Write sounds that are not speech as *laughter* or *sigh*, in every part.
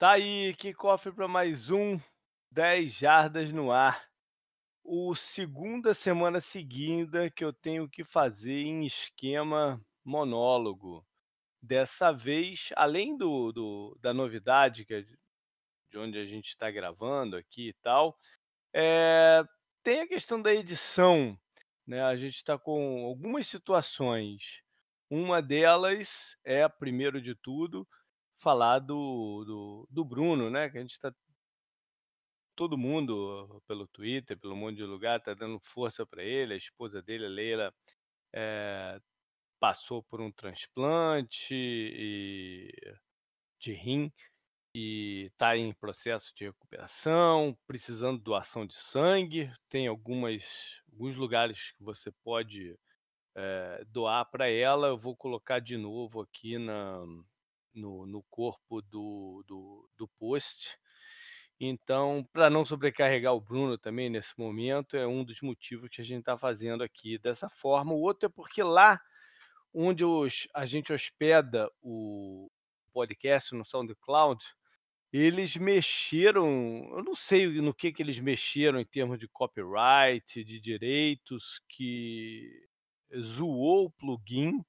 Tá aí, que cofre para mais um 10 jardas no ar. O segunda semana seguida que eu tenho que fazer em esquema monólogo. Dessa vez, além do, do da novidade que é de onde a gente está gravando aqui e tal, é, tem a questão da edição. Né? A gente está com algumas situações. Uma delas é, primeiro de tudo, falar do, do, do Bruno, né? Que a gente está todo mundo pelo Twitter, pelo mundo de lugar, está dando força para ele. A esposa dele, a Leila, é, passou por um transplante e, de rim e está em processo de recuperação, precisando de doação de sangue. Tem algumas, alguns lugares que você pode é, doar para ela. Eu vou colocar de novo aqui na, no, no corpo do, do, do post. Então, para não sobrecarregar o Bruno também nesse momento, é um dos motivos que a gente está fazendo aqui dessa forma. O outro é porque lá onde os, a gente hospeda o podcast no SoundCloud, eles mexeram, eu não sei no que, que eles mexeram em termos de copyright, de direitos, que zoou o plugin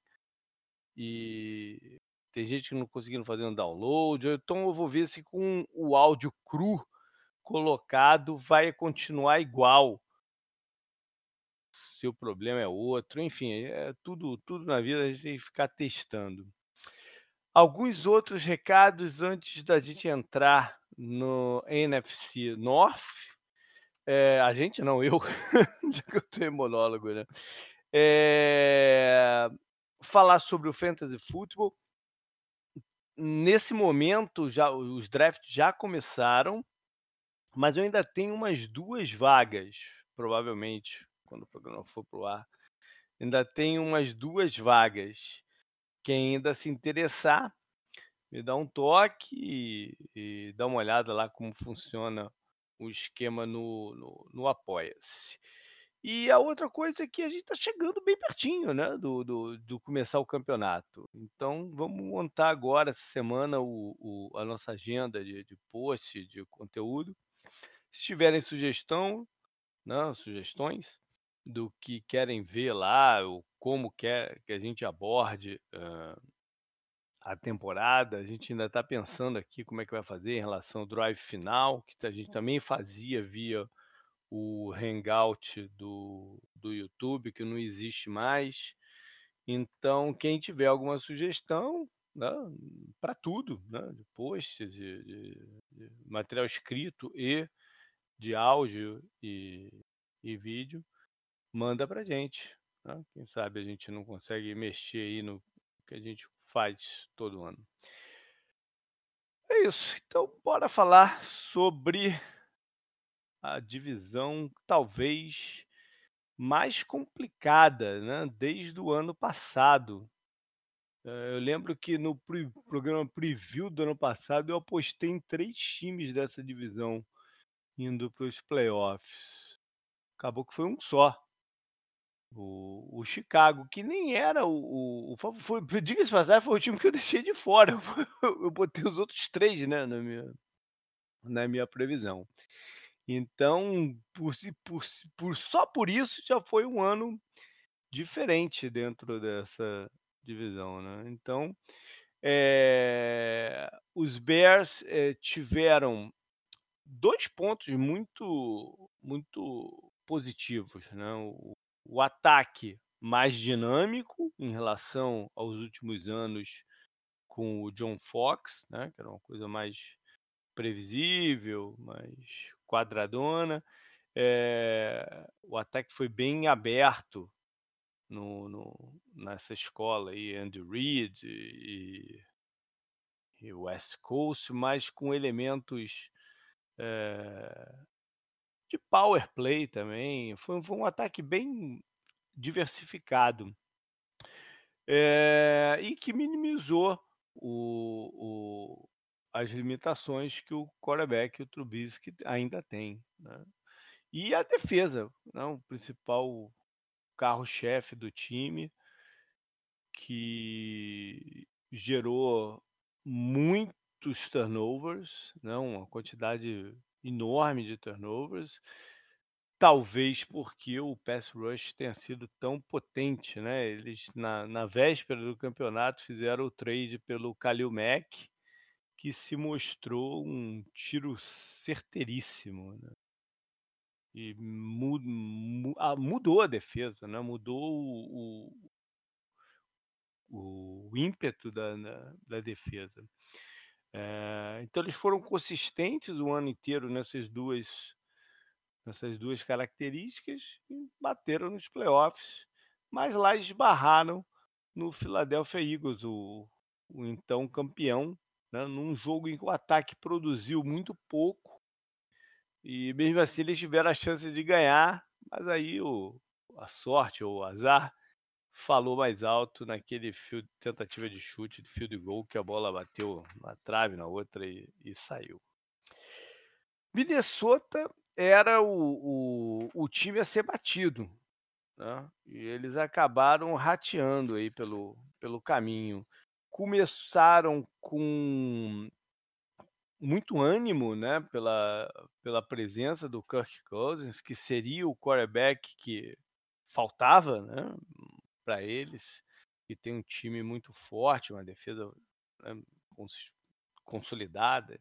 e tem gente que não conseguindo fazer um download. Então eu vou ver se com o áudio cru colocado vai continuar igual. Se o problema é outro, enfim, é tudo, tudo na vida a gente tem que ficar testando. Alguns outros recados antes da gente entrar no NFC North. É, a gente não, eu, *laughs* já que eu tenho monólogo, né? É, falar sobre o Fantasy Football nesse momento já os drafts já começaram, mas eu ainda tenho umas duas vagas, provavelmente, quando o programa for pro ar. Ainda tenho umas duas vagas. Quem ainda se interessar, me dá um toque e, e dá uma olhada lá como funciona o esquema no, no, no Apoia-se. E a outra coisa é que a gente está chegando bem pertinho, né, do, do, do, começar o campeonato. Então, vamos montar agora, essa semana, o, o a nossa agenda de, de post, de conteúdo. Se tiverem sugestão, né, sugestões do que querem ver lá, ou como quer que a gente aborde uh, a temporada, a gente ainda está pensando aqui como é que vai fazer em relação ao drive final, que a gente também fazia via o Hangout do, do YouTube, que não existe mais. Então, quem tiver alguma sugestão, né, para tudo, né, de posts, de, de, de, material escrito e de áudio e, e vídeo, manda para gente. Né? Quem sabe a gente não consegue mexer aí no que a gente faz todo ano. É isso. Então, bora falar sobre a divisão talvez mais complicada, né? Desde o ano passado. Eh, eu lembro que no programa preview do ano passado eu apostei em três times dessa divisão indo para os playoffs. Acabou que foi um só. O, o Chicago, que nem era o. o, foi, *laughs* diga-se passagem, foi o time que eu deixei de fora. Eu, *laughs* eu botei os outros três né, na, minha, na minha previsão. Então, por, por, por, só por isso já foi um ano diferente dentro dessa divisão. Né? Então, é, os Bears é, tiveram dois pontos muito, muito positivos. Né? O, o ataque mais dinâmico em relação aos últimos anos com o John Fox, né? que era uma coisa mais previsível, mais quadradona. É, o ataque foi bem aberto no, no, nessa escola aí, Andy Reid e, e West Coast, mas com elementos é, de power play também. Foi, foi, um ataque bem diversificado é, e que minimizou o, o, as limitações que o quarterback, o Trubisky, ainda tem. Né? E a defesa, né? o principal carro-chefe do time, que gerou muito muitos turnovers, né, uma quantidade enorme de turnovers. Talvez porque o pass rush tenha sido tão potente, né? Eles, na, na véspera do campeonato, fizeram o trade pelo Khalil Mack, que se mostrou um tiro certeiríssimo, né? E ah, mudou a defesa, né? Mudou o o o ímpeto da da defesa. Eh, então eles foram consistentes o ano inteiro nessas duas nessas duas características e bateram nos playoffs, mas lá esbarraram no Philadelphia Eagles, o o então campeão, né, num jogo em que o ataque produziu muito pouco e mesmo assim eles tiveram a chance de ganhar, mas aí o a sorte ou o azar falou mais alto naquele field tentativa de chute de field goal que a bola bateu na trave, na outra e e saiu. Minnesota era o o o time a ser batido, né, e eles acabaram rateando aí pelo pelo caminho. Começaram com muito ânimo, né, pela pela presença do Kirk Cousins, que seria o quarterback que faltava, né, pra eles, e tem um time muito forte, uma defesa, né, cons consolidada.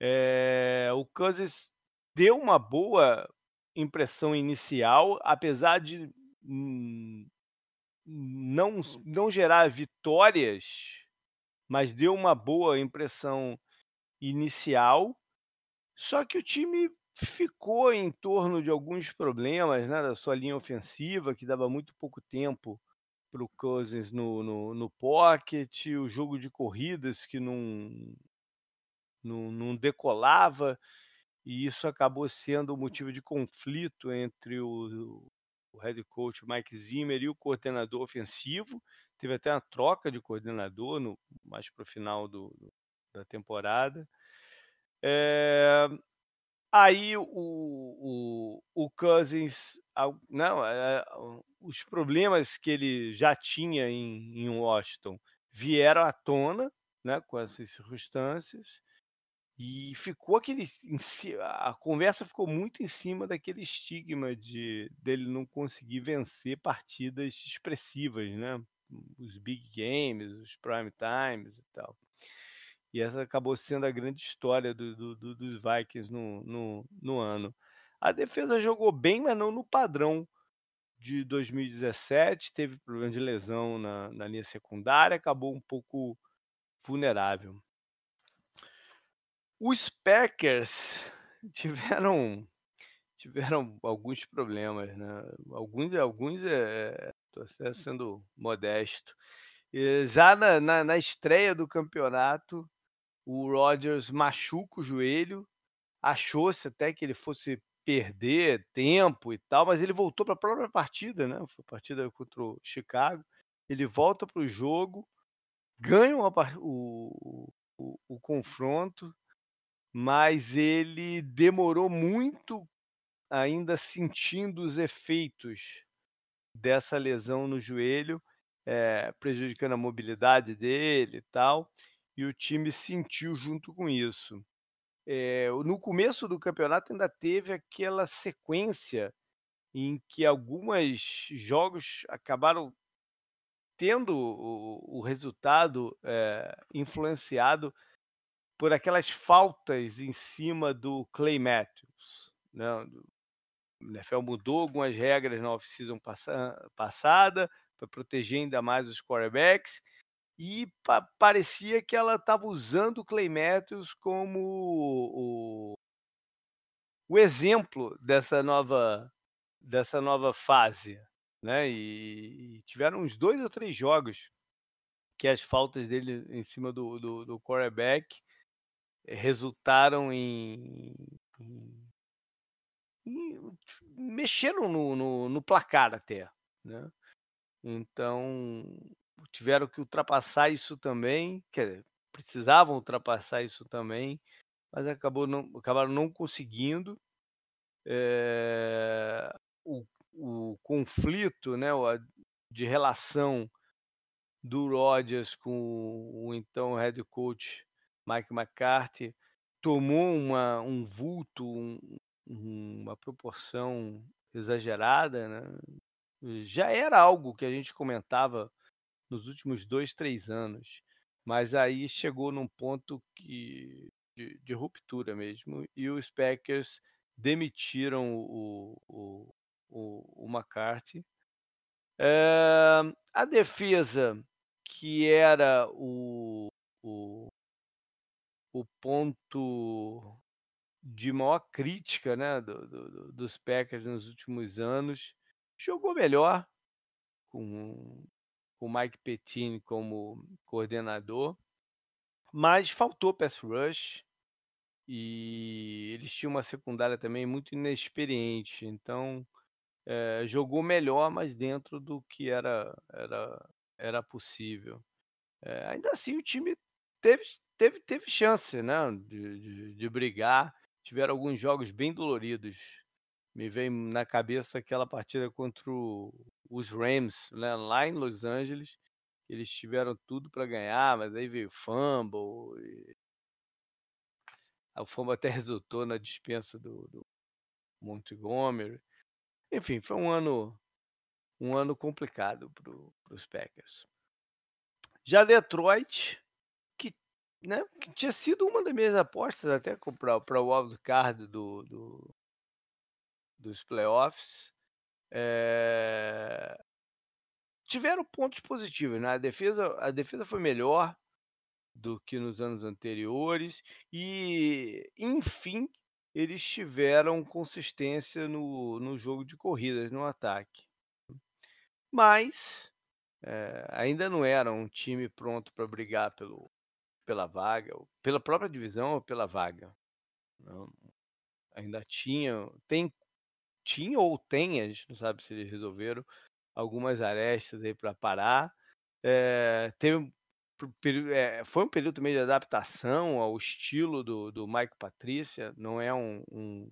Eh, o Cousins deu uma boa impressão inicial, apesar de n não não gerar vitórias, mas deu uma boa impressão inicial, só que o time ficou em torno de alguns problemas, né, da sua linha ofensiva, que dava muito pouco tempo para o Cousins no no no pocket, o jogo de corridas que não não não decolava, e isso acabou sendo motivo de conflito entre o o head coach Mike Zimmer e o coordenador ofensivo. Teve até uma troca de coordenador no mais para o final do da temporada. Eh, aí o o o Cousins, não, eh, os problemas que ele já tinha em em Washington vieram à tona, né, com essas circunstâncias, e ficou aquele a conversa ficou muito em cima daquele estigma de dele não conseguir vencer partidas expressivas, né, os big games, os prime times e tal. E essa acabou sendo a grande história do do do dos Vikings no no no ano. A defesa jogou bem, mas não no padrão de 2017, teve problema de lesão na na linha secundária, acabou um pouco vulnerável. Os Packers *laughs* tiveram tiveram alguns problemas, né, alguns alguns, até sendo modesto. Eh, já na na na estreia do campeonato, o Rodgers machuca o joelho, achou-se até que ele fosse perder tempo e tal, mas ele voltou para a própria partida, né, foi a partida contra o Chicago, ele volta para o jogo, ganha uma o o o confronto, mas ele demorou muito ainda sentindo os efeitos dessa lesão no joelho, eh, prejudicando a mobilidade dele e tal, e o time sentiu junto com isso. Eh, no começo do campeonato ainda teve aquela sequência em que algumas jogos acabaram tendo o o resultado, eh, influenciado por aquelas faltas em cima do Clay Matthews, né, o NFL mudou algumas regras na off-season passa passada, pra proteger ainda mais os quarterbacks, e pa parecia que ela estava usando o Clay Matthews como o o exemplo dessa nova dessa nova fase, né, e e tiveram uns 2 ou 3 jogos que as faltas dele em cima do do do quarterback resultaram em em em mexeram no no no placar até, né. Então, tiveram que ultrapassar isso também, quer dizer, precisavam ultrapassar isso também, mas acabou não acabaram não conseguindo. Eh, o o conflito, né, de relação do Rodgers com o então head coach Mike McCarthy tomou uma, um vulto, um, uma proporção exagerada, né? Já era algo que a gente comentava nos últimos dois, três anos, mas aí chegou num ponto que, de, de ruptura mesmo, e os Packers demitiram o, o, o, o McCarthy. É, a defesa, que era o, o, o ponto de maior crítica né, do, do, dos Packers nos últimos anos, jogou melhor com o Mike Pettine como coordenador, mas faltou pass rush e eles tinham uma secundária também muito inexperiente, então é, jogou melhor, mas dentro do que era era era possível. É, ainda assim, o time teve teve, teve chance né, de, de, de brigar. Tiveram alguns jogos bem doloridos. Me vem na cabeça aquela partida contra o, os Rams, né, lá em Los Angeles. Eles tiveram tudo para ganhar, mas aí veio fumble. E... O fumble até *laughs* resultou na dispensa do, do Montgomery. Enfim, foi um ano um ano complicado para os Packers. Já Detroit, né, que tinha sido uma das minhas apostas até para o wild card do, do, dos playoffs, é... tiveram pontos positivos. Né? A, defesa, a defesa foi melhor do que nos anos anteriores e, enfim, eles tiveram consistência no, no jogo de corridas, no ataque. Mas é, ainda não era um time pronto para brigar pelo, pela vaga, pela própria divisão ou pela vaga. Não, ainda tinha, tem, tinha ou tem, a gente não sabe se eles resolveram, algumas arestas aí para parar. É, teve, é, foi um período também de adaptação ao estilo do, do Mike Patrícia, não é um, um,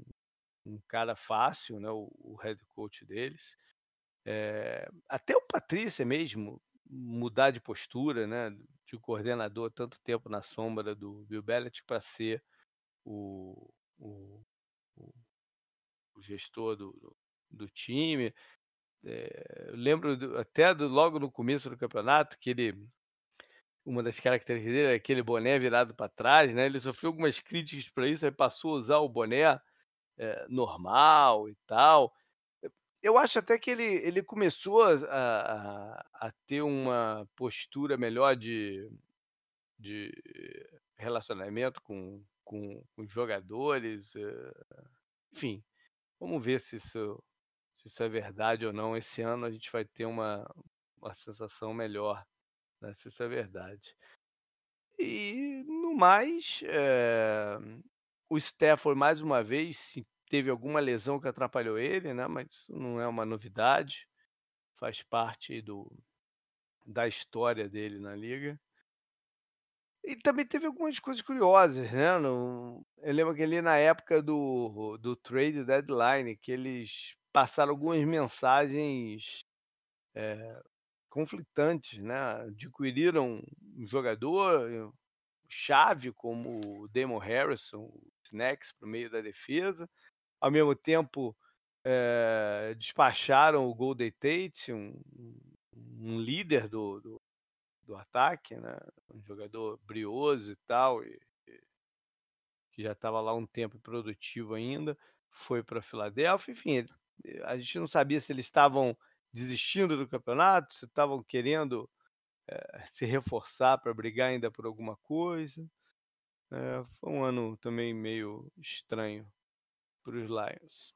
um cara fácil, né, o, o head coach deles. É, até o Patrícia mesmo mudar de postura, né, de coordenador tanto tempo na sombra do Bill Belichick para ser o, o, o, gestor do, do, do time. É, lembro do, até do, logo no começo do campeonato que ele uma das características dele é aquele boné virado para trás, né? Ele sofreu algumas críticas para isso, aí passou a usar o boné é, normal e tal eu acho até que ele, ele começou a, a, a ter uma postura melhor de, de relacionamento com, com, com os jogadores. Eh, enfim, vamos ver se isso, se isso é verdade ou não. Esse ano a gente vai ter uma, uma sensação melhor, né, se isso é verdade. E no mais, é, o Stafford mais uma vez se teve alguma lesão que atrapalhou ele, né? Mas isso não é uma novidade, faz parte do, da história dele na liga. E também teve algumas coisas curiosas, né? No, eu lembro que ali na época do, do trade deadline, que eles passaram algumas mensagens é, conflitantes, né? Adquiriram um jogador chave como o Damon Harrison, Snacks, para o meio da defesa, ao mesmo tempo é, despacharam o Golden Tate, um, um líder do, do, do, ataque, né? um jogador brioso e tal, e, e, que já estava lá um tempo produtivo ainda, foi para Filadélfia, enfim, a gente não sabia se eles estavam desistindo do campeonato, se estavam querendo é, se reforçar para brigar ainda por alguma coisa. É, foi um ano também meio estranho para os Lions.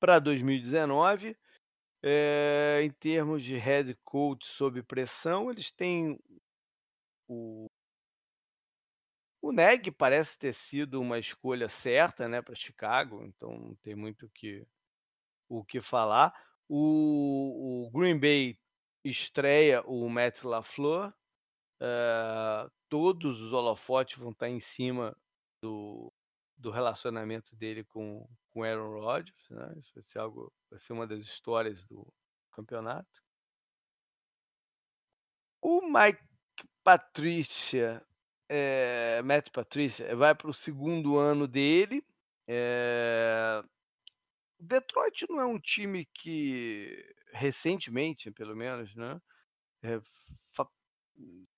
Para 2019, é, em termos de head coach sob pressão, eles têm o o Neg parece ter sido uma escolha certa, né, para Chicago, então não tem muito que o que falar. O, o Green Bay estreia o Matt LaFleur. Uh, todos os holofotes vão estar em cima do, do relacionamento dele com com Aaron Rodgers, né? Isso vai ser algo, vai ser uma das histórias do campeonato. O Mike Patricia é, Matt Patrícia vai para o segundo ano dele. É, Detroit não é um time que recentemente, pelo menos, né, é,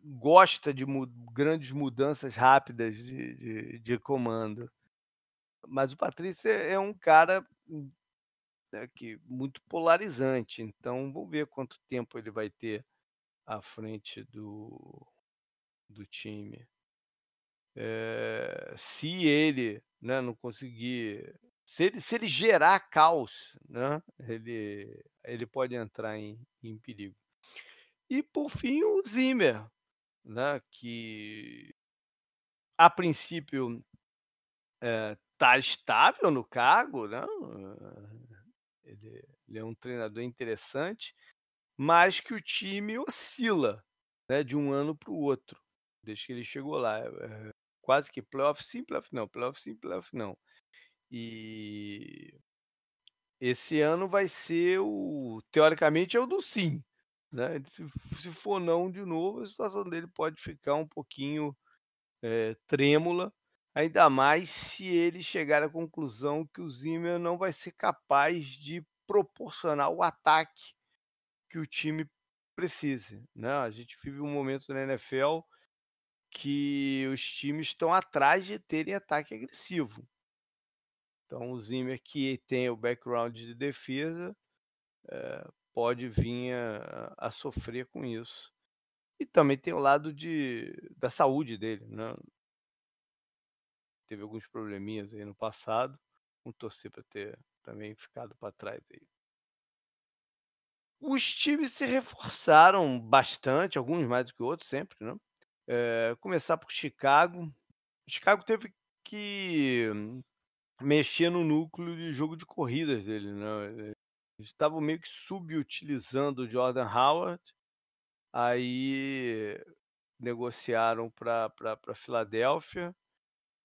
gosta de mu grandes mudanças rápidas de, de, de, comando. Mas o Patrícia é um cara né, que muito polarizante. Então vamos ver quanto tempo ele vai ter à frente do, do time. É, se ele né, não conseguir. Se ele, se ele gerar caos, né, ele, ele pode entrar em, em perigo. E por fim o Zimmer, né, que a princípio está é, estável no cargo, né? Ele, ele, é um treinador interessante, mas que o time oscila né, de um ano para o outro, desde que ele chegou lá. É, quase que playoff sim, playoff não, playoff sim, playoff não. E esse ano vai ser o, teoricamente, é o do sim. Né? Se, se for não de novo, a situação dele pode ficar um pouquinho é, trêmula, ainda mais se ele chegar à conclusão que o Zimmer não vai ser capaz de proporcionar o ataque que o time precise. Né? A gente vive um momento na NFL que os times estão atrás de terem ataque agressivo. Então, o Zimmer, que tem o background de defesa, é, pode vir a, a, sofrer com isso. E também tem o lado de, da saúde dele. Né? Teve alguns probleminhas aí no passado. Vamos torcer para ter também ficado para trás aí. Os times se reforçaram bastante, alguns mais do que outros, sempre, né? É, começar por Chicago. Chicago teve que mexer no núcleo de jogo de corridas dele, né? estavam meio que subutilizando o Jordan Howard, aí negociaram para Filadélfia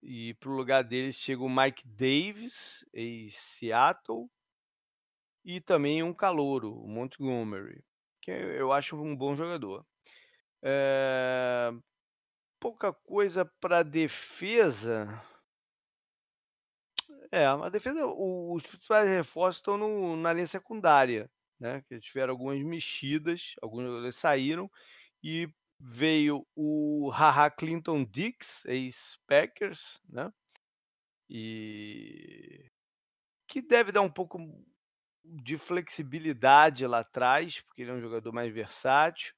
e para o lugar deles chega o Mike Davis, em Seattle, e também um calouro, o Montgomery, que eu acho um bom jogador. É... Pouca coisa para defesa. É, a defesa, os principais reforços estão no, na linha secundária, né? Que tiveram algumas mexidas, alguns jogadores saíram e veio o Haha Clinton Dix, ex-Packers, né? E que deve dar um pouco de flexibilidade lá atrás, porque ele é um jogador mais versátil.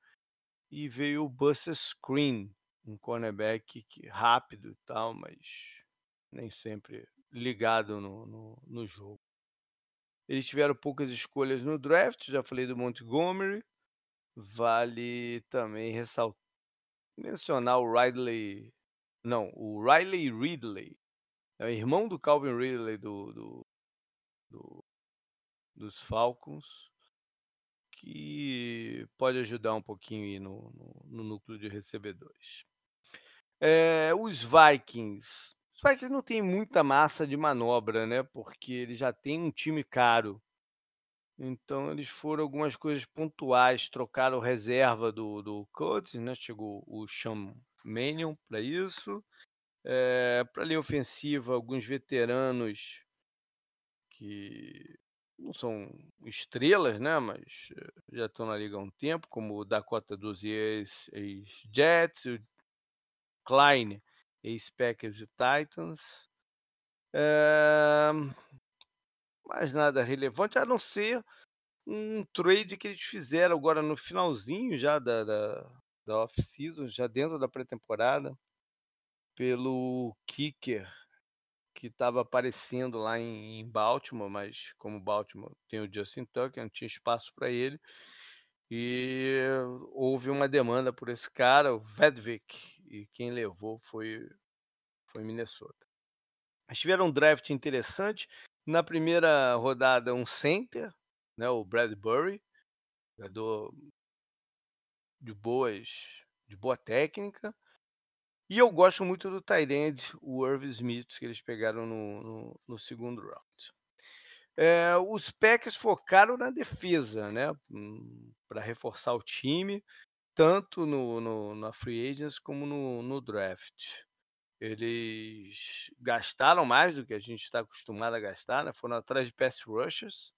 E veio o Buster Screen, um cornerback rápido e tal, mas nem sempre ligado no, no, no jogo. Eles tiveram poucas escolhas no draft, já falei do Montgomery. Vale também ressaltar, mencionar o Riley. Não, o Riley Ridley. É o irmão do Calvin Ridley do, do, do dos Falcons. Que pode ajudar um pouquinho no, no, no núcleo de recebedores. É, os Vikings só que não tem muita massa de manobra, né? Porque ele já tem um time caro. Então eles foram algumas coisas pontuais, trocaram reserva do, do Colts, né? Chegou o Sean Mannion para isso. É, para a linha ofensiva, alguns veteranos que não são estrelas, né? Mas eh, já estão na liga há um tempo, como o Dakota dos ex-Jets, o Klein ex-Packers e Titans. É... Mais nada relevante, a não ser um trade que eles fizeram agora no finalzinho já da, da, da off-season, já dentro da pré-temporada, pelo kicker que estava aparecendo lá em, em, Baltimore, mas como Baltimore tem o Justin Tucker, não tinha espaço para ele. E houve uma demanda por esse cara, o Vedvik, e quem levou foi, foi Minnesota. Eles tiveram um draft interessante. Na primeira rodada, um center, né, o Bradbury, jogador de boas, de boa técnica. E eu gosto muito do Tyrande, o Irv Smith, que eles pegaram no, no, no segundo round. É, os Packers focaram na defesa, né, hum, para reforçar o time tanto no, no, na free agents como no, no draft. Eles gastaram mais do que a gente está acostumado a gastar, né? foram atrás de pass rushers,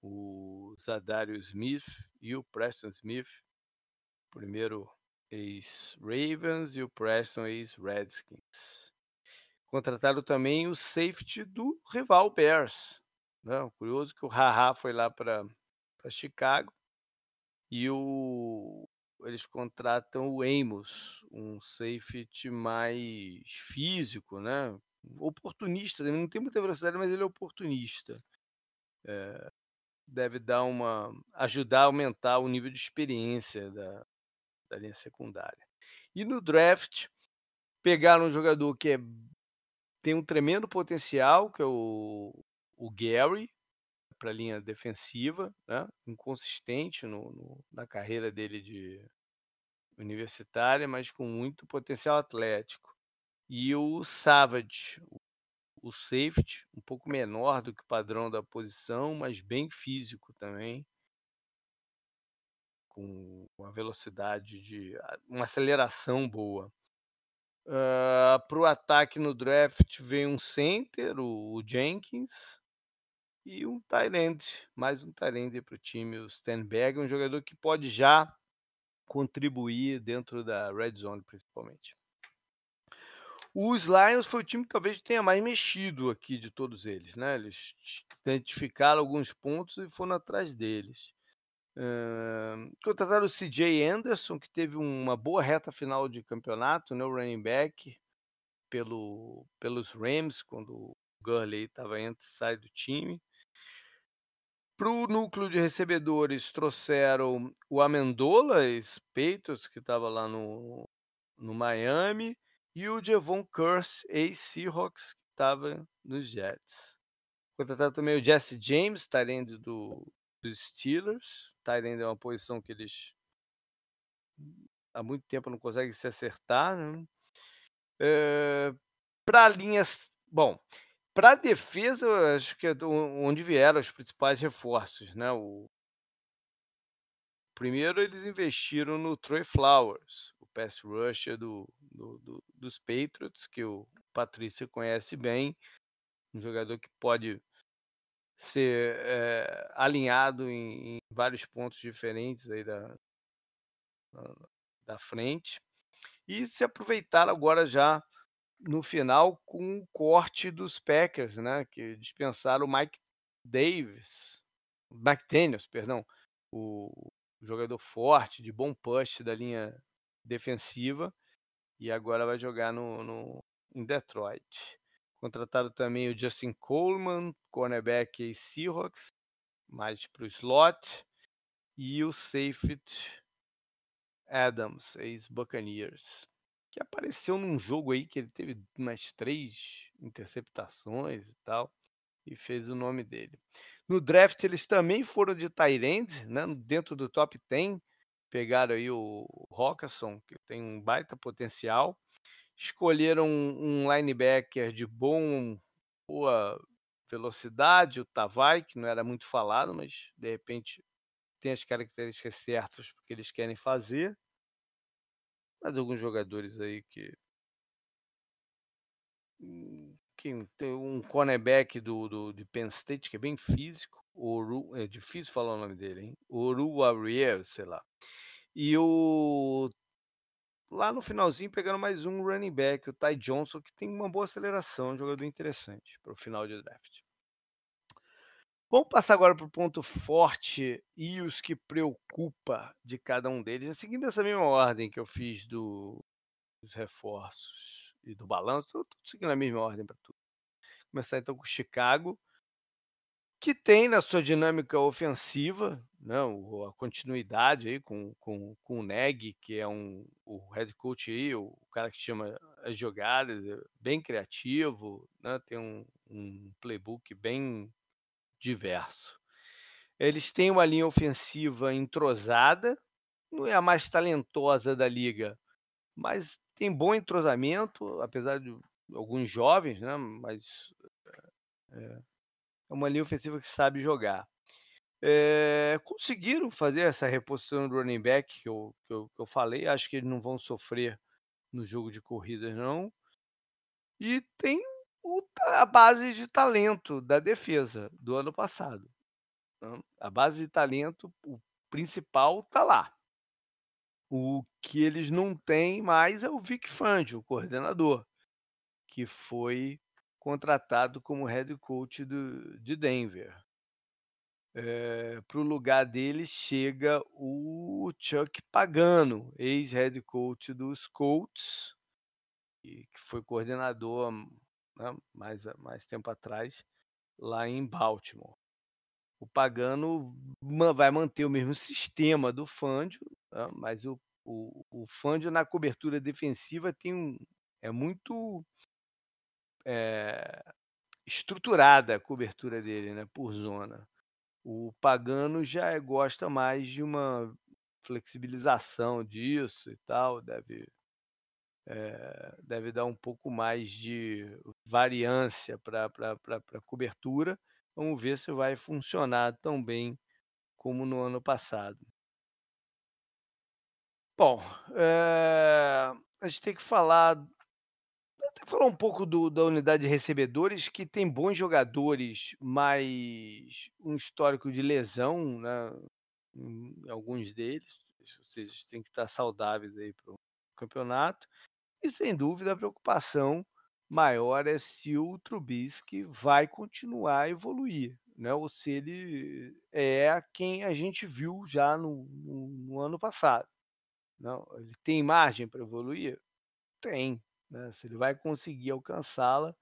o Zadario Smith e o Preston Smith, primeiro ex-Ravens e o Preston ex-Redskins. Contrataram também o safety do rival Bears. Né? Curioso que o Haha foi lá para Chicago e o eles contratam o Amos, um safety mais físico, né? Oportunista, ele não tem muita velocidade, mas ele é oportunista. É, deve dar uma. ajudar a aumentar o nível de experiência da, da linha secundária. E no draft, pegaram um jogador que é, tem um tremendo potencial, que é o, o Gary, para a linha defensiva, né? inconsistente no, no, na carreira dele de universitária, mas com muito potencial atlético. E o Savage, o safety, um pouco menor do que o padrão da posição, mas bem físico também, com uma velocidade de uma aceleração boa. Uh, para o ataque no draft vem um center, o, o Jenkins, e um Tyrande, mais um Tyrande para o time, o Stenberg, um jogador que pode já contribuir dentro da red zone, principalmente. Os Lions foi o time que talvez tenha mais mexido aqui de todos eles, né? Eles identificaram alguns pontos e foram atrás deles. Uh, contrataram o CJ Anderson, que teve uma boa reta final de campeonato, né? O running back pelo, pelos Rams, quando o Gurley estava entre sai do time. Para o núcleo de recebedores, trouxeram o Amendola, ex-Patriots, que estava lá no, no Miami, e o Javon Curse, ex-Seahawks, que estava nos Jets. Contrataram também o Jesse James, Tyrande do, dos Steelers. Tyrande é uma posição que eles há muito tempo não conseguem se acertar. Né? É, Para linhas. Bom, para a defesa, acho que é onde vieram os principais reforços, né? O primeiro eles investiram no Trey Flowers, o pass rusher do, do, do, dos Patriots, que o Patrícia conhece bem, um jogador que pode ser é, alinhado em, em, vários pontos diferentes aí da, da frente e se aproveitar agora já no final com o corte dos Packers, né, que dispensaram o Mike Davis, Mike Daniels, perdão, o jogador forte, de bom push da linha defensiva, e agora vai jogar no, no em Detroit. Contrataram também o Justin Coleman, cornerback e Seahawks, mais para o slot, e o safety Adams, ex-Buccaneers que apareceu num jogo aí que ele teve umas três interceptações e tal, e fez o nome dele. No draft eles também foram de Tyrande, né, dentro do top 10, pegaram aí o Rockerson, que tem um baita potencial, escolheram um linebacker de bom, boa velocidade, o Tavai, que não era muito falado, mas de repente tem as características certas porque eles querem fazer. Mas alguns jogadores aí que. Hum, tem um cornerback do, do, de Penn State que é bem físico. Oru, é difícil falar o nome dele, hein? Oru Warrior, sei lá. E o. Lá no finalzinho, pegando mais um running back, o Ty Johnson, que tem uma boa aceleração, um jogador interessante para o final de draft. Vamos passar agora para o ponto forte e os que preocupa de cada um deles, seguindo essa mesma ordem que eu fiz do, dos reforços e do balanço, estou seguindo a mesma ordem para tudo. Começar então com o Chicago, que tem na sua dinâmica ofensiva, não, né, a continuidade aí com, com, com o Neg, que é um, o head coach aí, o cara que chama as jogadas, é bem criativo, né, tem um, um playbook bem diverso. Eles têm uma linha ofensiva entrosada, não é a mais talentosa da liga, mas tem bom entrosamento, apesar de alguns jovens, né? Mas é, é uma linha ofensiva que sabe jogar. É, conseguiram fazer essa reposição do running back que eu, que eu, que eu falei. Acho que eles não vão sofrer no jogo de corridas, não. E tem o, a base de talento da defesa do ano passado. Né? A base de talento, o principal, está lá. O que eles não têm mais é o Vic Fangio, o coordenador, que foi contratado como head coach do, de Denver. É, para o lugar dele chega o Chuck Pagano, ex-head coach dos Colts, que foi coordenador né, mais, mais tempo atrás lá em Baltimore. O Pagano vai manter o mesmo sistema do Fangio, né, mas o, o, o na cobertura defensiva tem um, é muito é, estruturada a cobertura dele né, por zona. O pagano já gosta mais de uma flexibilização disso e tal, deve, é, deve dar um pouco mais de variância para a cobertura. Vamos ver se vai funcionar tão bem como no ano passado. Bom, é, a gente tem que falar que falar um pouco do, da unidade de recebedores, que tem bons jogadores, mas um histórico de lesão, né? Em alguns deles, ou seja, tem que estar saudáveis aí para o campeonato. E sem dúvida a preocupação maior é se o Trubisky vai continuar a evoluir, né? Ou se ele é quem a gente viu já no, no, no ano passado. Não, ele tem margem para evoluir? Tem, né? Se ele vai conseguir alcançá-la,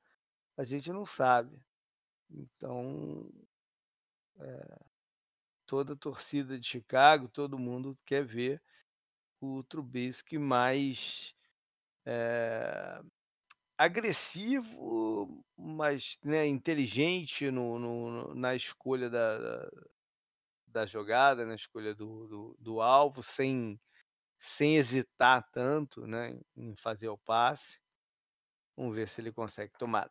a gente não sabe. Então, é, toda a torcida de Chicago, todo mundo quer ver o Trubisky mais é, agressivo, mas né, inteligente no, no, na escolha da, da jogada, na escolha do, do, do alvo, sem sem hesitar tanto né, em fazer o passe. Vamos ver se ele consegue tomar.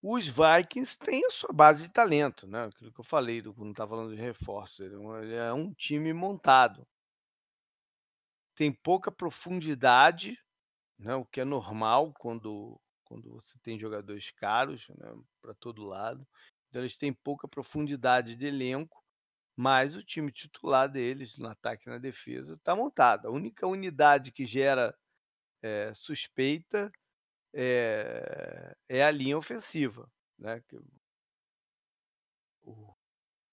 Os Vikings têm a sua base de talento, né? Aquilo que eu falei do, quando estava falando de reforço. Ele é um time montado. Tem pouca profundidade, né? o que é normal quando, quando você tem jogadores caros né? para todo lado. Então, eles têm pouca profundidade de elenco mas o time titular deles, no ataque e na defesa, está montado. A única unidade que gera é, suspeita é, é, a linha ofensiva, né? Que o,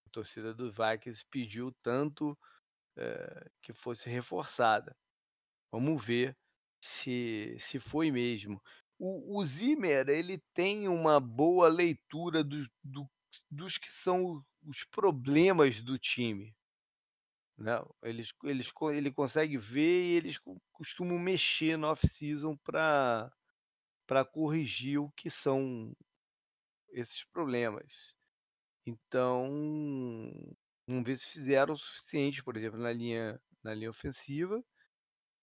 a torcida dos Vikings pediu tanto é, que fosse reforçada. Vamos ver se, se foi mesmo. O, o Zimmer ele tem uma boa leitura do, do, dos que são os problemas do time. Né? Eles, eles, ele consegue ver e eles costumam mexer no off-season para corrigir o que são esses problemas. Então, vamos ver se fizeram o suficiente, por exemplo, na linha, na linha ofensiva.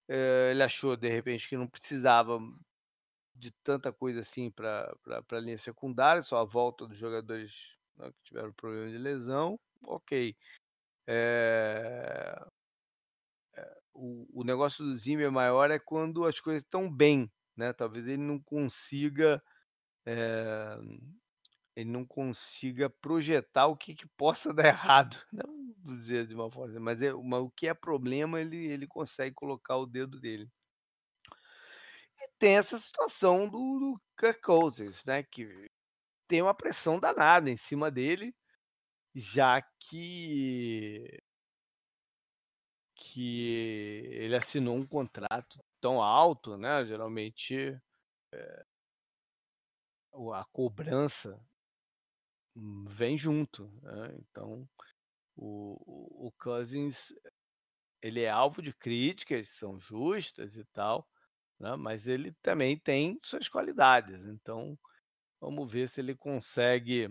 É, ele achou, de repente, que não precisava de tanta coisa assim para a linha secundária, só a volta dos jogadores né, que tiveram problema de lesão, ok. É... O, o, negócio do Zimmer maior é quando as coisas estão bem, né? Talvez ele não consiga é... ele não consiga projetar o que, que possa *laughs* dar errado, não dizer de uma forma, mas, é, mas o que é problema ele, ele consegue colocar o dedo dele. E tem essa situação do, do Kirk Cousins, né? Que tem uma pressão danada em cima dele, já que que ele assinou um contrato tão alto, né? Geralmente é, a cobrança vem junto, né? então o, o Cousins ele é alvo de críticas, são justas e tal, né? mas ele também tem suas qualidades. Então Vamos ver se ele consegue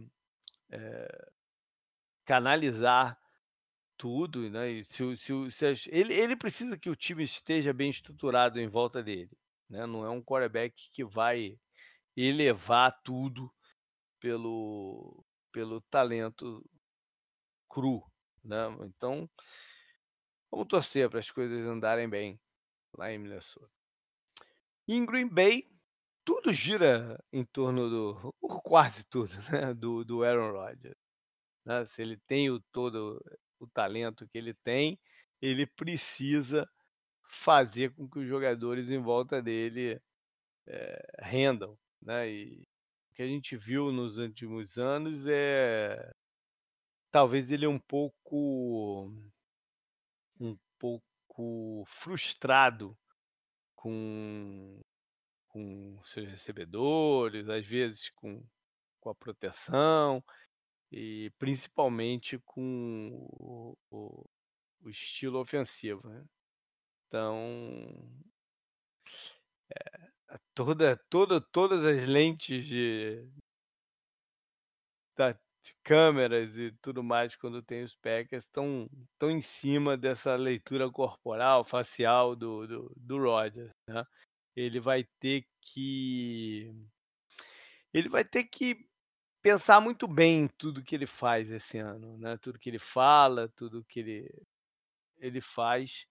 é, canalizar tudo, né? E se, se, se, ele, ele precisa que o time esteja bem estruturado em volta dele, né? Não é um quarterback que vai elevar tudo pelo, pelo talento cru, né? Então, vamos torcer para as coisas andarem bem lá em Minnesota. Em Green Bay, tudo gira em torno do, ou quase tudo, *laughs* né? Do, do Aaron Rodgers. Né? Se ele tem o todo o talento que ele tem, ele precisa fazer com que os jogadores em volta dele é, rendam, né? E que a gente viu nos últimos anos é talvez ele é um pouco um pouco frustrado com com seus recebedores, às vezes com, com a proteção e principalmente com o, o, o estilo ofensivo. Né? Então, é, toda, toda, todas as lentes de, da, de câmeras e tudo mais quando tem os Packers estão, estão em cima dessa leitura corporal, facial do, do, do Rodgers. Né? Ele vai ter que ele vai ter que pensar muito bem em tudo que ele faz esse ano, né? Tudo que ele fala, tudo que ele ele faz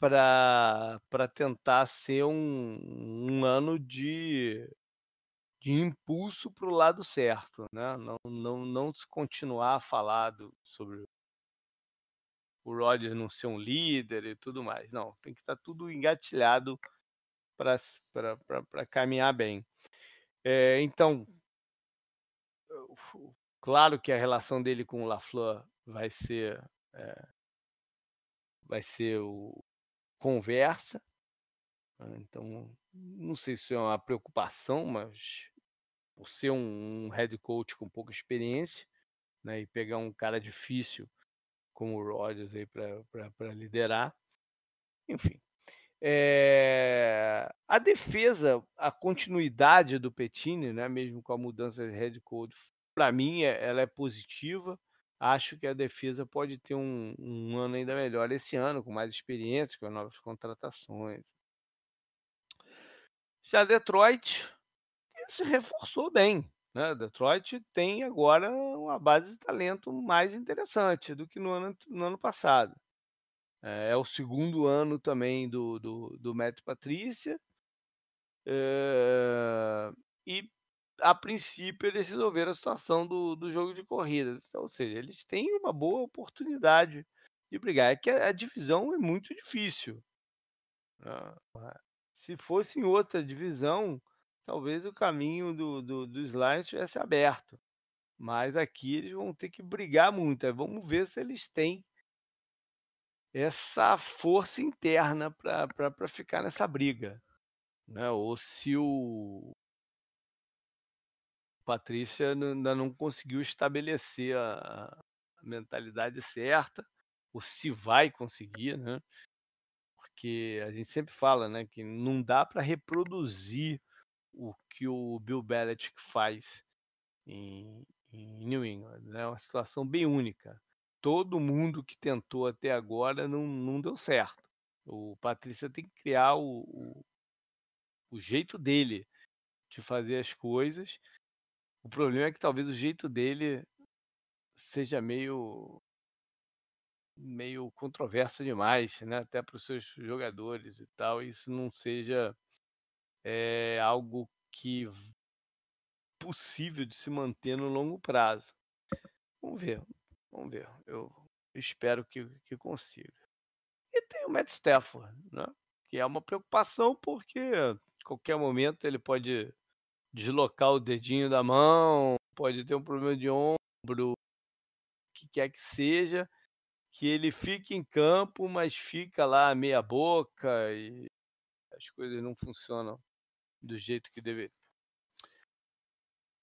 para tentar ser um, um ano de de impulso para o lado certo, né? Não, não, não se continuar a falar do, sobre o Roger não ser um líder e tudo mais. Não, tem que estar tá tudo engatilhado para caminhar bem. É, então, claro que a relação dele com o LaFleur vai ser é, vai ser o conversa. Né, então, não sei se é uma preocupação, mas por ser um, head coach com pouca experiência, né, e pegar um cara difícil como o Rodgers para liderar, enfim, é, a defesa, a continuidade do Petini, né, mesmo com a mudança de head coach, para mim é, ela é positiva. Acho que a defesa pode ter um, um, ano ainda melhor esse ano, com mais experiência, com novas contratações. Já Detroit se reforçou bem. Né? Detroit tem agora uma base de talento mais interessante do que no ano, no ano passado. É, é o segundo ano também do, do, do Matt Patrícia. É, e a princípio eles resolveram a situação do, do jogo de corridas. Ou seja, eles têm uma boa oportunidade de brigar. É que a, a divisão é muito difícil. Né? Se fosse em outra divisão, talvez o caminho do, do, do slide estivesse aberto. Mas aqui eles vão ter que brigar muito. Vamos ver se eles têm essa força interna para ficar nessa briga. Né? Ou se o Patrícia ainda não conseguiu estabelecer a, a mentalidade certa, ou se vai conseguir, né? Porque a gente sempre fala, né, que não dá para reproduzir o que o Bill Belichick faz em, em New England, né? É uma situação bem única todo mundo que tentou até agora não, não deu certo. O Patrícia tem que criar o, o, o jeito dele de fazer as coisas. O problema é que talvez o jeito dele seja meio meio controverso demais, né? Até para os seus jogadores e tal. E isso não seja é, algo que possível de se manter no longo prazo. Vamos ver. Vamos ver. Eu espero que, que consiga. E tem o Matt Stafford, né? Que é uma preocupação porque qualquer momento ele pode deslocar o dedinho da mão, pode ter um problema de ombro, o que quer que seja, que ele fique em campo, mas fica lá meia boca e as coisas não funcionam do jeito que deveria.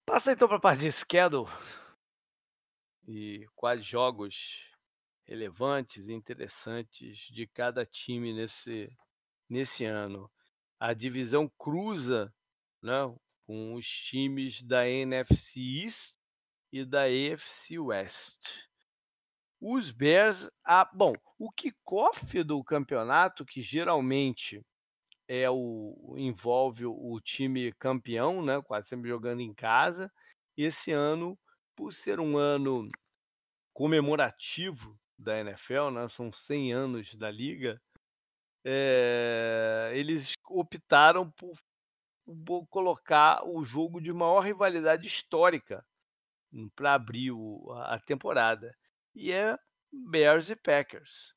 Passa então para a parte de schedule e quais jogos relevantes e interessantes de cada time nesse, nesse ano. A divisão cruza né, com os times da NFC East e da AFC West. Os Bears, ah, bom, o kickoff do campeonato, que geralmente é o envolve o time campeão, né, quase sempre jogando em casa, esse ano por ser um ano comemorativo da NFL, né? São 100 anos da liga. É, eles optaram por, colocar o jogo de maior rivalidade histórica para abrir a temporada. E é Bears e Packers.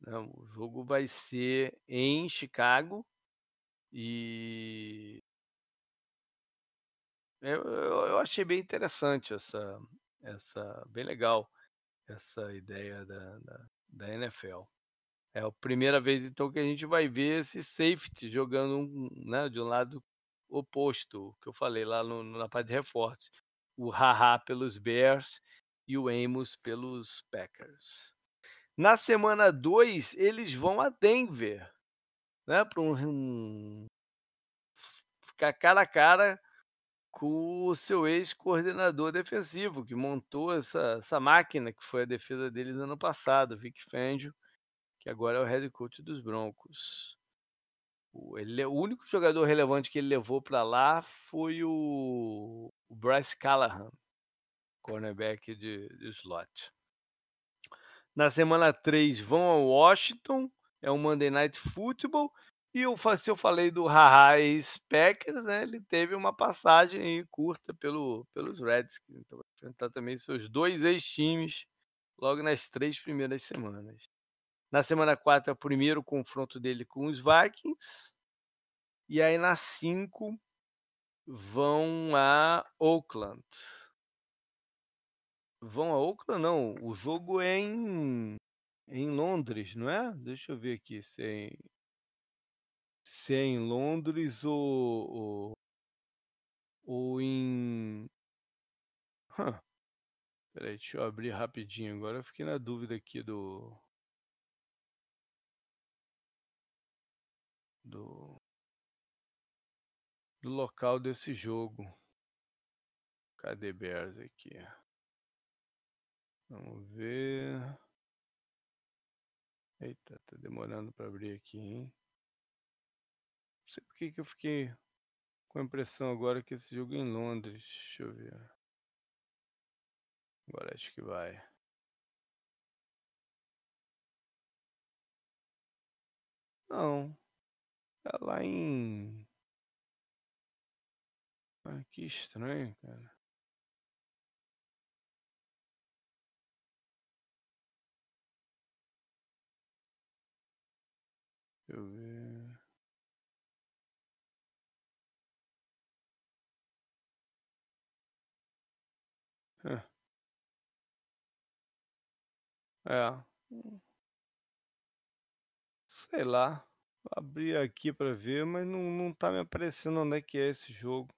Né? O jogo vai ser em Chicago e eu, achei bem interessante essa, essa bem legal essa ideia da, da, da NFL. É a primeira vez então que a gente vai ver esse safety jogando né, de um lado oposto, que eu falei lá no, na parte de reforço. O Haha pelos Bears e o Amos pelos Packers. Na semana 2, eles vão a Denver, né, para um, um, ficar cara a cara com o seu ex-coordenador defensivo, que montou essa, essa máquina que foi a defesa deles ano passado, Vic Fangio, que agora é o head coach dos Broncos. O, ele, o único jogador relevante que ele levou para lá foi o, o Bryce Callahan, cornerback de, de slot. Na semana 3 vão ao Washington, é um Monday Night Football, e eu, se eu falei do Rarrais Packers, né, ele teve uma passagem curta pelo, pelos Redskins. Então vai enfrentar também seus dois ex-times logo nas três primeiras semanas. Na semana 4 é o primeiro confronto dele com os Vikings. E aí na 5 vão a Oakland. Vão a Oakland? Não, o jogo é em, em Londres, não é? Deixa eu ver aqui se é em, se é em Londres ou, ou, ou em. Huh. Peraí, deixa eu abrir rapidinho. Agora eu fiquei na dúvida aqui do. Do, do local desse jogo. Cadê Bears aqui? Vamos ver. Eita, tá demorando para abrir aqui, hein? Não sei por que, eu fiquei com a impressão agora que esse jogo é em Londres. Deixa eu ver. Agora acho que vai. Não. Tá lá em. Ah, que estranho, cara. Deixa eu ver. É. Sei lá. Abrir aqui para ver, mas não, não tá me aparecendo onde é que é esse jogo.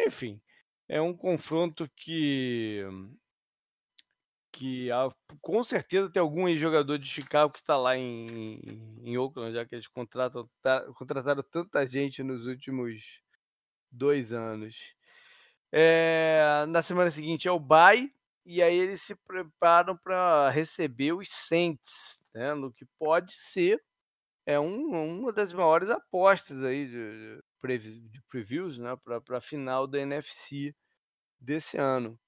Enfim, é um confronto que que com certeza tem algum jogador de Chicago que está lá em, em Oakland, já que eles contratam, tá, contrataram tanta gente nos últimos dois anos. É, na semana seguinte é o bye, e aí eles se preparam para receber os Saints, né, no que pode ser é um, uma das maiores apostas aí de, de, de previews né, para a final da NFC desse ano.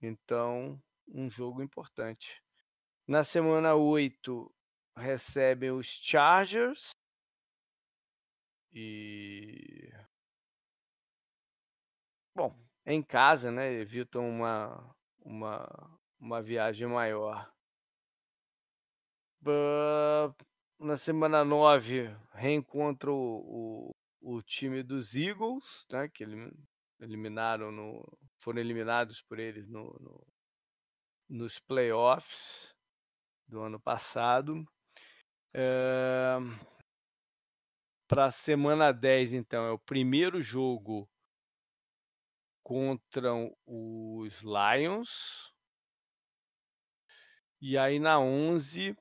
Então, um jogo importante. Na semana 8, recebem os Chargers. E. Bom, é em casa, né? Evitam uma, uma, uma viagem maior. Na semana 9, reencontra o, o, o time dos Eagles, né? Que eliminaram no. Foram eliminados por eles no, no nos playoffs do ano passado. É... Para a semana 10, então, é o primeiro jogo contra os Lions. E aí na 11,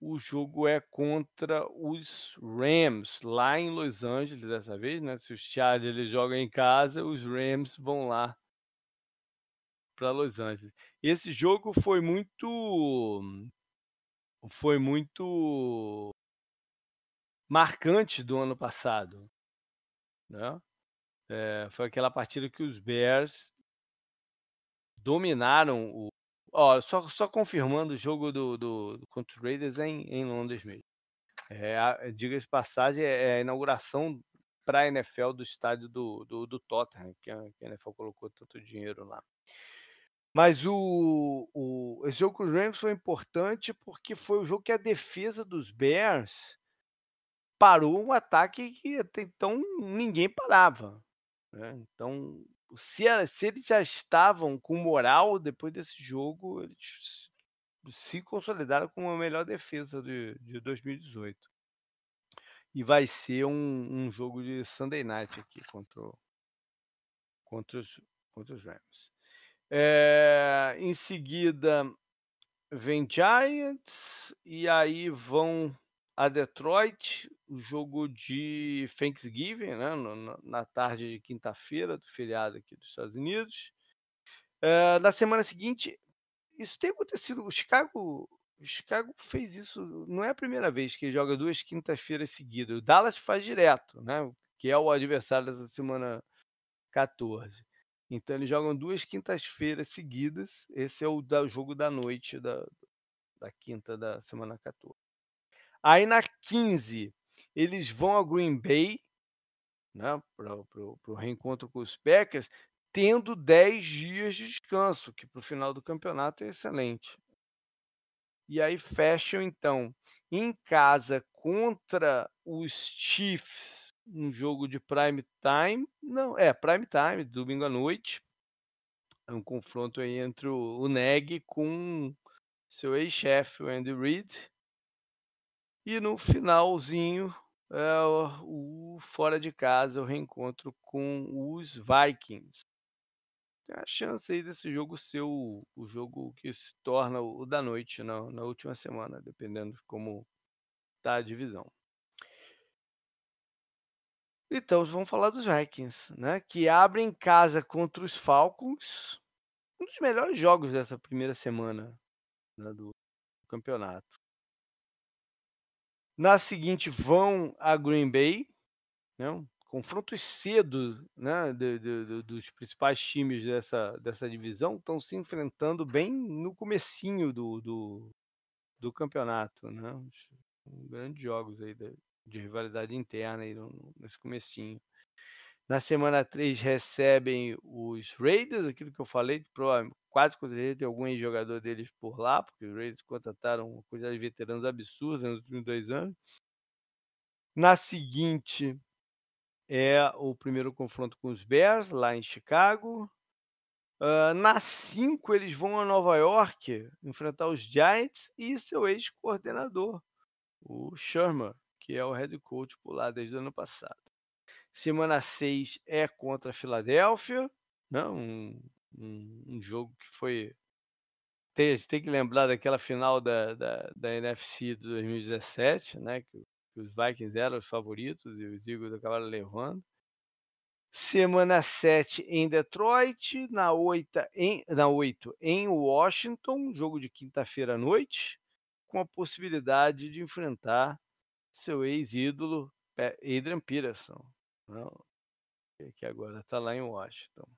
o jogo é contra os Rams, lá em Los Angeles dessa vez, né? Se os Chargers jogam em casa, os Rams vão lá para Los Angeles. Esse jogo foi muito foi muito marcante do ano passado, né? É, foi aquela partida que os Bears dominaram o, Ó, só, só confirmando o jogo do, do, do contra os Raiders é em, em Londres mesmo. É, Diga-se passagem, é a inauguração para a NFL do estádio do, do, do Tottenham, que a, que a NFL colocou tanto dinheiro lá. Mas o, o, esse jogo com os Rams foi importante porque foi o jogo que a defesa dos Bears parou um ataque que até então ninguém parava. Né? Então, se, se eles já estavam com moral depois desse jogo, eles se consolidaram como a melhor defesa de, de 2018. E vai ser um, um, jogo de Sunday Night aqui contra, contra, os, contra os Rams. É, em seguida vem Giants e aí vão a Detroit, o jogo de Thanksgiving, né, na tarde de quinta-feira do feriado aqui dos Estados Unidos. É, na semana seguinte, isso tem acontecido. O Chicago, o Chicago fez isso, não é a primeira vez que joga duas quintas-feiras seguidas. O Dallas faz direto, né, que é o adversário dessa semana 14. Então eles jogam duas quintas-feiras seguidas. Esse é o da, jogo da noite da, da quinta da semana 14. Aí na 15, eles vão a Green Bay né, para o reencontro com os Packers, tendo 10 dias de descanso, que para o final do campeonato é excelente. E aí fecham, então, em casa contra os Chiefs um jogo de prime time. Não, é prime time, domingo à noite. É um confronto aí entre o, o Neg com seu ex-chefe, o Andy Reid. E no finalzinho, é, o, fora de casa, o reencontro com os Vikings. Tem a chance aí desse jogo ser o, o jogo que se torna o, o da noite na, na última semana, dependendo de como está a divisão. Então, vamos falar dos Vikings, né? Que abrem casa contra os Falcons. Um dos melhores jogos dessa primeira semana né, do campeonato. Na seguinte, vão a Green Bay. Né? Confrontos cedo né, de, de, de, dos principais times dessa, dessa divisão estão se enfrentando bem no comecinho do, do, do campeonato. Né? Grandes jogos aí de rivalidade interna aí no, nesse comecinho. Na semana 3 recebem os Raiders, aquilo que eu falei, quase com certeza tem algum jogador deles por lá, porque os Raiders contrataram uma quantidade de veteranos absurda nos últimos dois anos. Na seguinte é o primeiro confronto com os Bears, lá em Chicago. Uh, na 5 eles vão a Nova York enfrentar os Giants e seu ex-coordenador, o Sherman, que é o head coach por lá desde o ano passado. Semana 6 é contra a Filadélfia, né? um, um, um, jogo que foi. Tem, tem que lembrar daquela final da, da, da NFC de 2017, né? Que, que, os Vikings eram os favoritos e os Eagles acabaram levando. Semana 7 em Detroit, na 8 em, na 8 em Washington, jogo de quinta-feira à noite, com a possibilidade de enfrentar seu ex-ídolo Adrian Peterson, não, né, que agora está lá em Washington.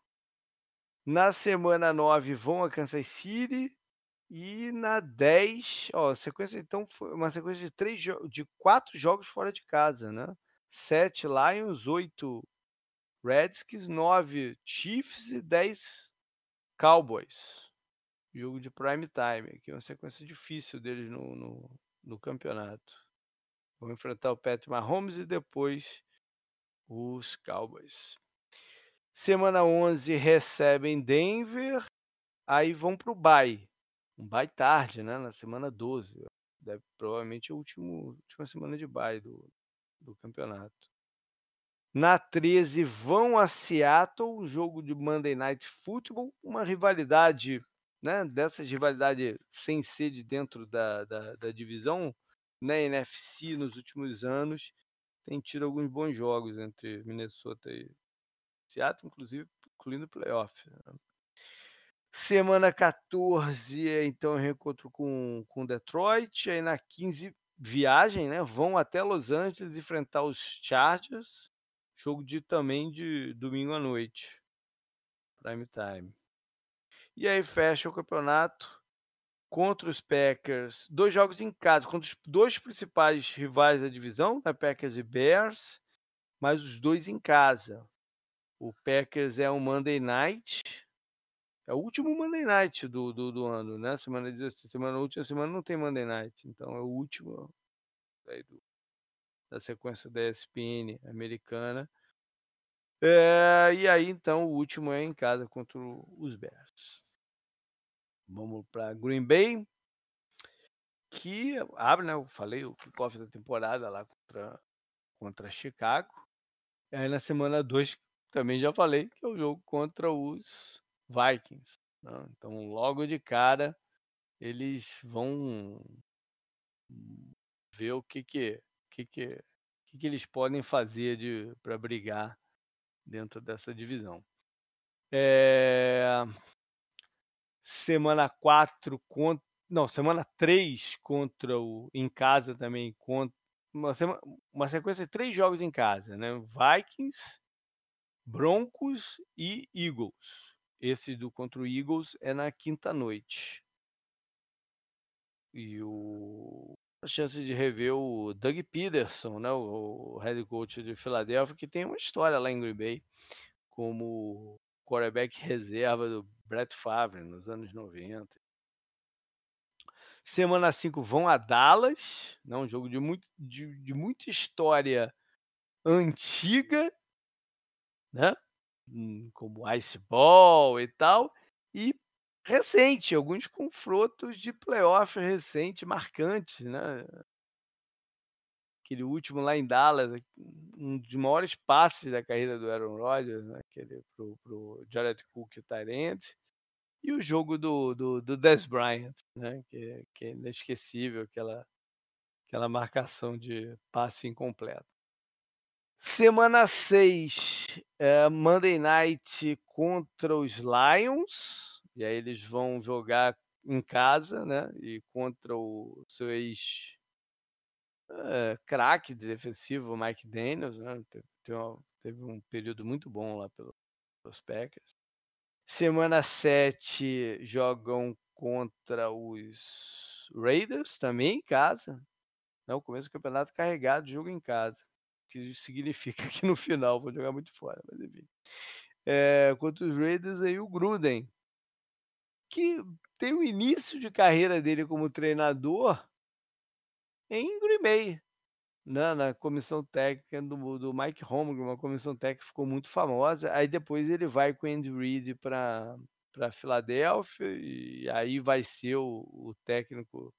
Na semana 9 vão a Kansas City e na 10, ó, sequência então foi uma sequência de três de quatro jogos fora de casa, né? 7 Lions, 8 Redskins, 9 Chiefs e 10 Cowboys. Jogo de prime time, aqui é uma sequência difícil deles no, no, no campeonato. Vão enfrentar o Patrick Mahomes e depois os Cowboys. Semana 11 recebem Denver, aí vão para o bye. Um bye tarde, né? Na semana 12. Deve, provavelmente a última, última semana de bye do, do campeonato. Na 13 vão a Seattle, jogo de Monday Night Football, uma rivalidade, né? Dessas rivalidade sem sede dentro da, da, da divisão, na NFC nos últimos anos tem tido alguns bons jogos entre Minnesota e Seattle, inclusive incluindo o playoff. Né? Semana 14, então reencontro com, com Detroit. Aí na 15, viagem, né? Vão até Los Angeles enfrentar os Chargers. Jogo de também de domingo à noite. Prime time. E aí fecha o campeonato contra os Packers, dois jogos em casa, contra os dois principais rivais da divisão, né, Packers e Bears, mas os dois em casa. O Packers é um Monday Night, é o último Monday Night do, do, do ano, né? Semana 16, semana última semana não tem Monday Night, então é o último do, da sequência da ESPN americana. É, e aí então o último é em casa contra os Bears. Vamos para Green Bay, que abre, né? Eu falei o kickoff da temporada lá contra, contra Chicago. E aí na semana 2 também já falei que é o jogo contra os Vikings. Né? Então logo de cara eles vão ver o que que, que, que, que, que eles podem fazer de para brigar dentro dessa divisão. É semana 4 contra. Não, semana 3 contra o. Em casa também. Contra, uma, semana, uma sequência de três jogos em casa, né? Vikings, Broncos e Eagles. Esse do contra o Eagles é na quinta noite. E o a chance de rever o Doug Peterson, né, o head coach de Filadélfia, que tem uma história lá em Green Bay como quarterback *laughs* reserva do Brett Favre nos anos 90. Semana 5 vão a Dallas, né, um jogo de, muito, de, de muita história antiga, né? Hum, como Ice Ball e tal, e recente, alguns confrontos de playoff recente, marcantes, né? Aquele último lá em Dallas, um dos maiores passes da carreira do Aaron Rodgers, né? Aquele pro, pro Jared Cook e o Tyrant. E o jogo do, do, do Des Bryant, né? Que, que é inesquecível, aquela, aquela marcação de passe incompleto. Semana 6, é, Monday Night contra os Lions. E aí eles vão jogar em casa, né? E contra o seu ex craque defensivo, Mike Daniels, né? Teve, uma, teve, um período muito bom lá pelo, pelos Packers. Semana 7 jogam contra os Raiders, também em casa. Né? O começo do campeonato carregado, jogo em casa. Que significa que no final vou jogar muito fora, mas enfim. É, contra os Raiders aí o Gruden, que tem o início de carreira dele como treinador em Green Bay, né, na comissão técnica do, do Mike Holmgren, uma comissão técnica que ficou muito famosa. Aí depois ele vai com o Andy Reid para para Filadélfia e aí vai ser o, o técnico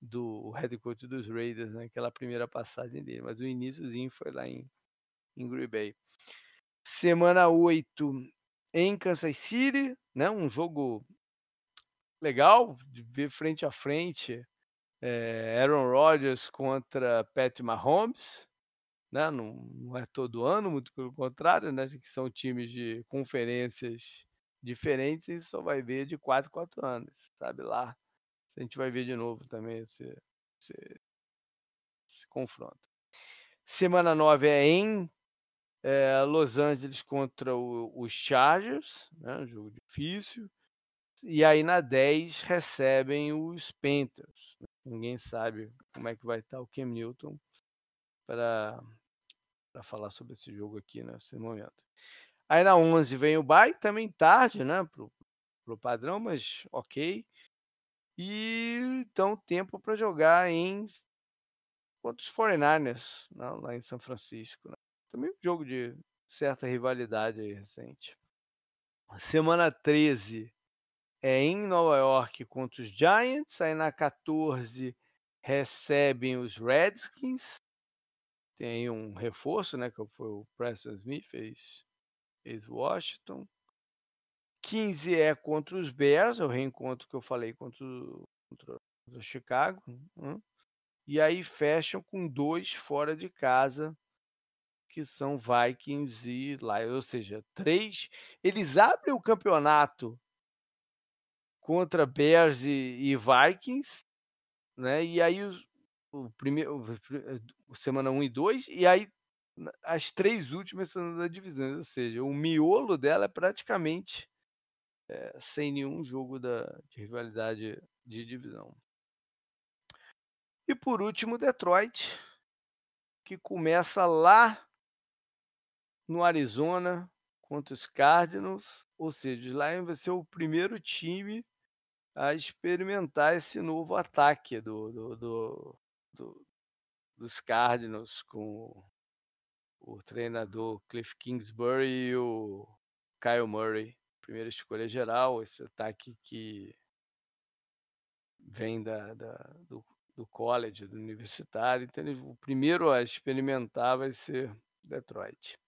do head coach dos Raiders naquela né, primeira passagem dele, mas o iníciozinho foi lá em, em Green Bay. Semana 8 em Kansas City, né, um jogo legal de ver frente a frente é, Aaron Rodgers contra Pat Mahomes, né? Não, não, é todo ano, muito pelo contrário, né? Que são times de conferências diferentes e só vai ver de 4 4 anos, sabe lá. A gente vai ver de novo também esse, esse, esse confronto. Semana 9 é em é, Los Angeles contra os Chargers, né? um jogo difícil. E aí na 10 recebem os Panthers. Ninguém sabe como é que vai estar o Cam Newton para falar sobre esse jogo aqui nesse momento. Aí na 11 vem o Bay, também tarde, né, pro, pro padrão, mas ok. E então tempo para jogar em contra os 49ers, né, lá em São Francisco. Né? Também um jogo de certa rivalidade recente. Semana 13 é em Nova York contra os Giants. Aí na 14 recebem os Redskins. Tem um reforço, né? Que foi o Preston Smith, fez, fez Washington. 15 é contra os Bears, é o reencontro que eu falei contra o, contra o Chicago. Né? E aí fecham com dois fora de casa, que são Vikings e Lions. Ou seja, três. Eles abrem o campeonato contra Bears e, e Vikings, né? E aí o, primeiro, o, semana 1 um e 2, e aí as três últimas são da divisão, ou seja, o miolo dela é praticamente é, sem nenhum jogo da, de rivalidade de divisão. E por último, Detroit, que começa lá no Arizona contra os Cardinals, ou seja, Lions vai ser o primeiro time a experimentar esse novo ataque do, do, do, do dos Cardinals com o treinador Cliff Kingsbury e o Kyle Murray, primeira escolha geral, esse ataque que vem da, da do, do college, do universitário. Então, ele, o primeiro a experimentar vai ser Detroit.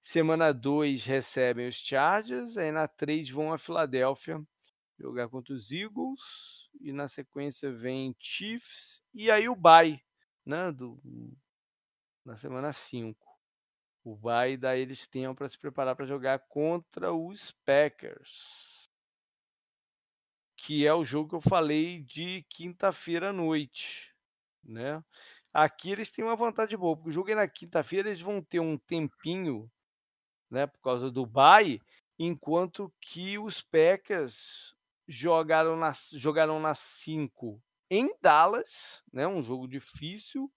Semana 2 recebem os Chargers, aí na 3 vão a Filadélfia jogar contra os Eagles, e na sequência vem Chiefs, e aí o bye, né, do, na semana 5. O bye dá eles tempo para se preparar para jogar contra os Packers, que é o jogo que eu falei de quinta-feira à noite, né? Aqui eles têm uma vantagem boa, porque o jogo é na quinta-feira, eles vão ter um tempinho né, por causa do bye, enquanto que os Packers jogaram na jogaram na 5 em Dallas, né, um jogo difícil,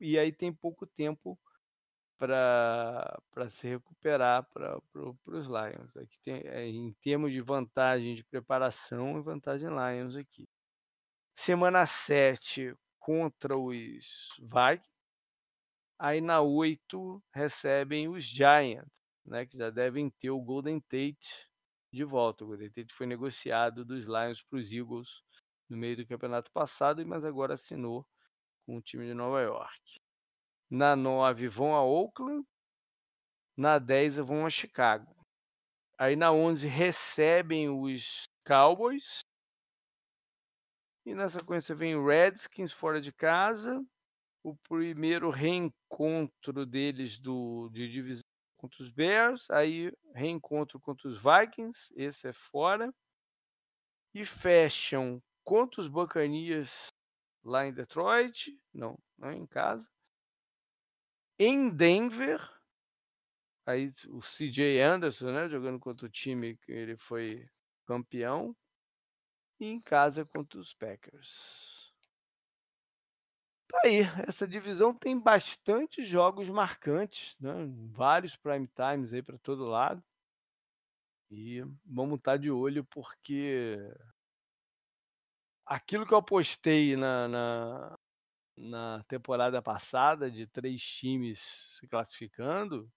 e aí tem pouco tempo para se recuperar para os Lions. Aqui tem, é, em termos de vantagem de preparação, é vantagem Lions aqui. Semana 7 contra os Vikings. Aí na 8 recebem os Giants né, que já devem ter o Golden Tate de volta. O Golden Tate foi negociado dos Lions para os Eagles no meio do campeonato passado, mas agora assinou com o time de Nova York. Na 9 vão a Oakland, na 10 vão a Chicago. Aí na 11 recebem os Cowboys. E na sequência vem o Redskins fora de casa. O primeiro reencontro deles do, de divisão contra os Bears, aí reencontro contra os Vikings, esse é fora. E fecham contra os Buccaneers lá em Detroit, não, não é em casa. Em Denver, aí o CJ Anderson, né, jogando contra o time que ele foi campeão. E em casa contra os Packers. Tá aí, essa divisão tem bastante jogos marcantes, né? vários prime times aí para todo lado. E vamos estar tá de olho porque aquilo que eu postei na, na, na temporada passada de três times se classificando,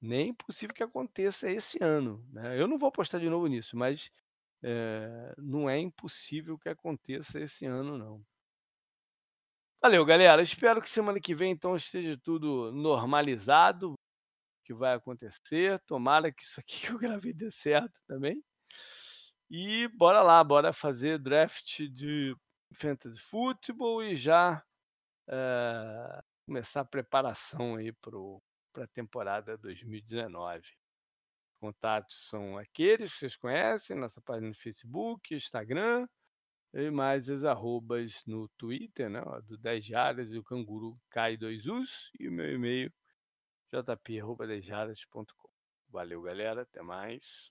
nem possível que aconteça esse ano. Né? Eu não vou apostar de novo nisso, mas é, não é impossível que aconteça esse ano, não. Valeu, galera. Espero que semana que vem então esteja tudo normalizado. Que vai acontecer. Tomara que isso aqui *laughs* que eu gravei dê certo também. E bora lá, bora fazer draft de fantasy football e já é, começar a preparação aí para a temporada 2019. Contatos são aqueles que vocês conhecem, nossa página no Facebook, Instagram, e mais as arrobas no Twitter, né? Do 10 Jaras e o canguru cai 2 us e o meu e-mail jp.10jaras.com. Valeu, galera. Até mais.